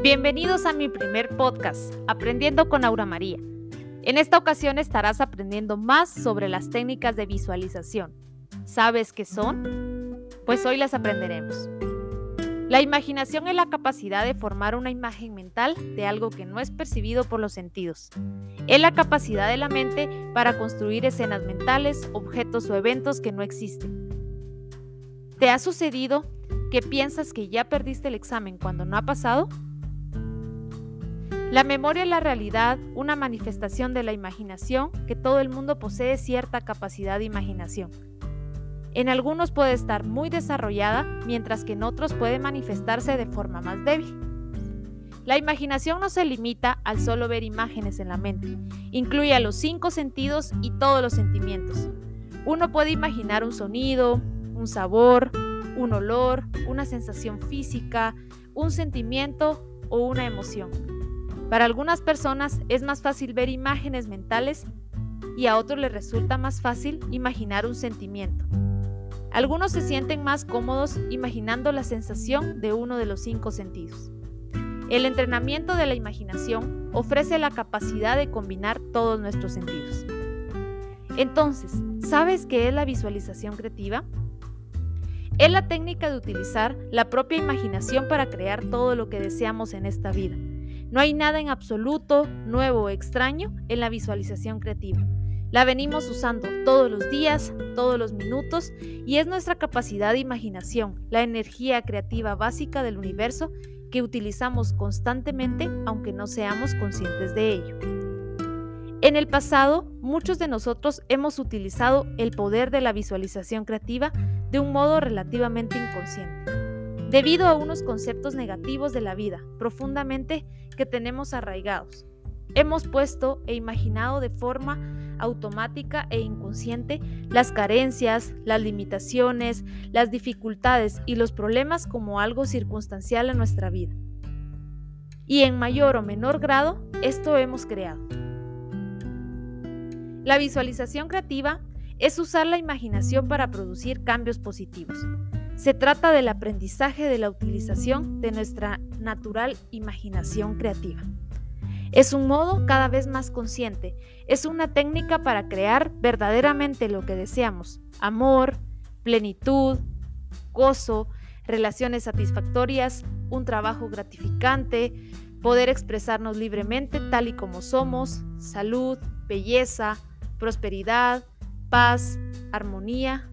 Bienvenidos a mi primer podcast, Aprendiendo con Aura María. En esta ocasión estarás aprendiendo más sobre las técnicas de visualización. ¿Sabes qué son? Pues hoy las aprenderemos. La imaginación es la capacidad de formar una imagen mental de algo que no es percibido por los sentidos. Es la capacidad de la mente para construir escenas mentales, objetos o eventos que no existen. ¿Te ha sucedido que piensas que ya perdiste el examen cuando no ha pasado? La memoria es la realidad, una manifestación de la imaginación que todo el mundo posee cierta capacidad de imaginación. En algunos puede estar muy desarrollada, mientras que en otros puede manifestarse de forma más débil. La imaginación no se limita al solo ver imágenes en la mente, incluye a los cinco sentidos y todos los sentimientos. Uno puede imaginar un sonido, un sabor, un olor, una sensación física, un sentimiento o una emoción. Para algunas personas es más fácil ver imágenes mentales y a otros les resulta más fácil imaginar un sentimiento. Algunos se sienten más cómodos imaginando la sensación de uno de los cinco sentidos. El entrenamiento de la imaginación ofrece la capacidad de combinar todos nuestros sentidos. Entonces, ¿sabes qué es la visualización creativa? Es la técnica de utilizar la propia imaginación para crear todo lo que deseamos en esta vida. No hay nada en absoluto nuevo o extraño en la visualización creativa. La venimos usando todos los días, todos los minutos, y es nuestra capacidad de imaginación, la energía creativa básica del universo que utilizamos constantemente aunque no seamos conscientes de ello. En el pasado, muchos de nosotros hemos utilizado el poder de la visualización creativa de un modo relativamente inconsciente, debido a unos conceptos negativos de la vida profundamente que tenemos arraigados. Hemos puesto e imaginado de forma automática e inconsciente las carencias, las limitaciones, las dificultades y los problemas como algo circunstancial en nuestra vida. Y en mayor o menor grado, esto hemos creado. La visualización creativa es usar la imaginación para producir cambios positivos. Se trata del aprendizaje de la utilización de nuestra natural imaginación creativa. Es un modo cada vez más consciente, es una técnica para crear verdaderamente lo que deseamos, amor, plenitud, gozo, relaciones satisfactorias, un trabajo gratificante, poder expresarnos libremente tal y como somos, salud, belleza, prosperidad, paz, armonía,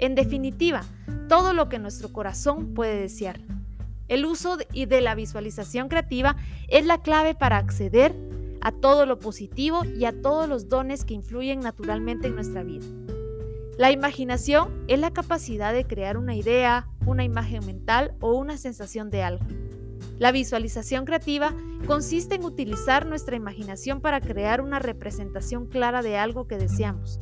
en definitiva, todo lo que nuestro corazón puede desear. El uso y de la visualización creativa es la clave para acceder a todo lo positivo y a todos los dones que influyen naturalmente en nuestra vida. La imaginación es la capacidad de crear una idea, una imagen mental o una sensación de algo. La visualización creativa consiste en utilizar nuestra imaginación para crear una representación clara de algo que deseamos.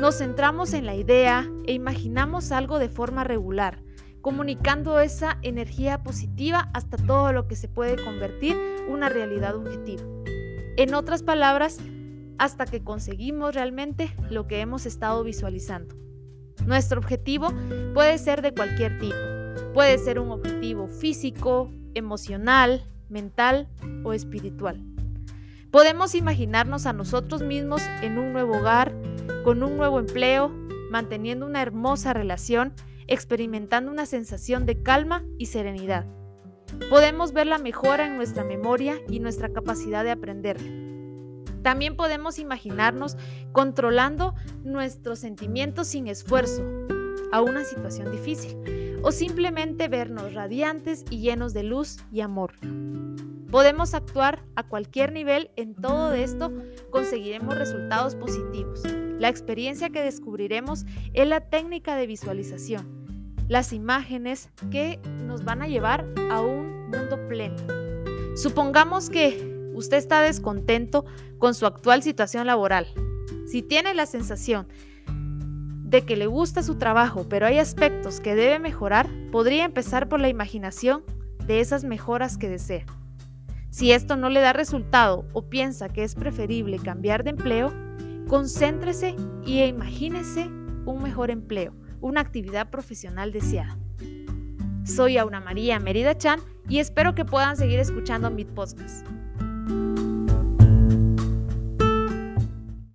Nos centramos en la idea e imaginamos algo de forma regular, comunicando esa energía positiva hasta todo lo que se puede convertir una realidad objetiva. En otras palabras, hasta que conseguimos realmente lo que hemos estado visualizando. Nuestro objetivo puede ser de cualquier tipo. Puede ser un objetivo físico, emocional, mental o espiritual. Podemos imaginarnos a nosotros mismos en un nuevo hogar, con un nuevo empleo, manteniendo una hermosa relación, experimentando una sensación de calma y serenidad. Podemos ver la mejora en nuestra memoria y nuestra capacidad de aprender. También podemos imaginarnos controlando nuestros sentimientos sin esfuerzo a una situación difícil o simplemente vernos radiantes y llenos de luz y amor. Podemos actuar a cualquier nivel en todo esto, conseguiremos resultados positivos. La experiencia que descubriremos es la técnica de visualización, las imágenes que nos van a llevar a un mundo pleno. Supongamos que usted está descontento con su actual situación laboral. Si tiene la sensación de que le gusta su trabajo, pero hay aspectos que debe mejorar, podría empezar por la imaginación de esas mejoras que desea. Si esto no le da resultado o piensa que es preferible cambiar de empleo, concéntrese y imagínese un mejor empleo, una actividad profesional deseada. Soy Auna María Merida Chan y espero que puedan seguir escuchando mi podcast.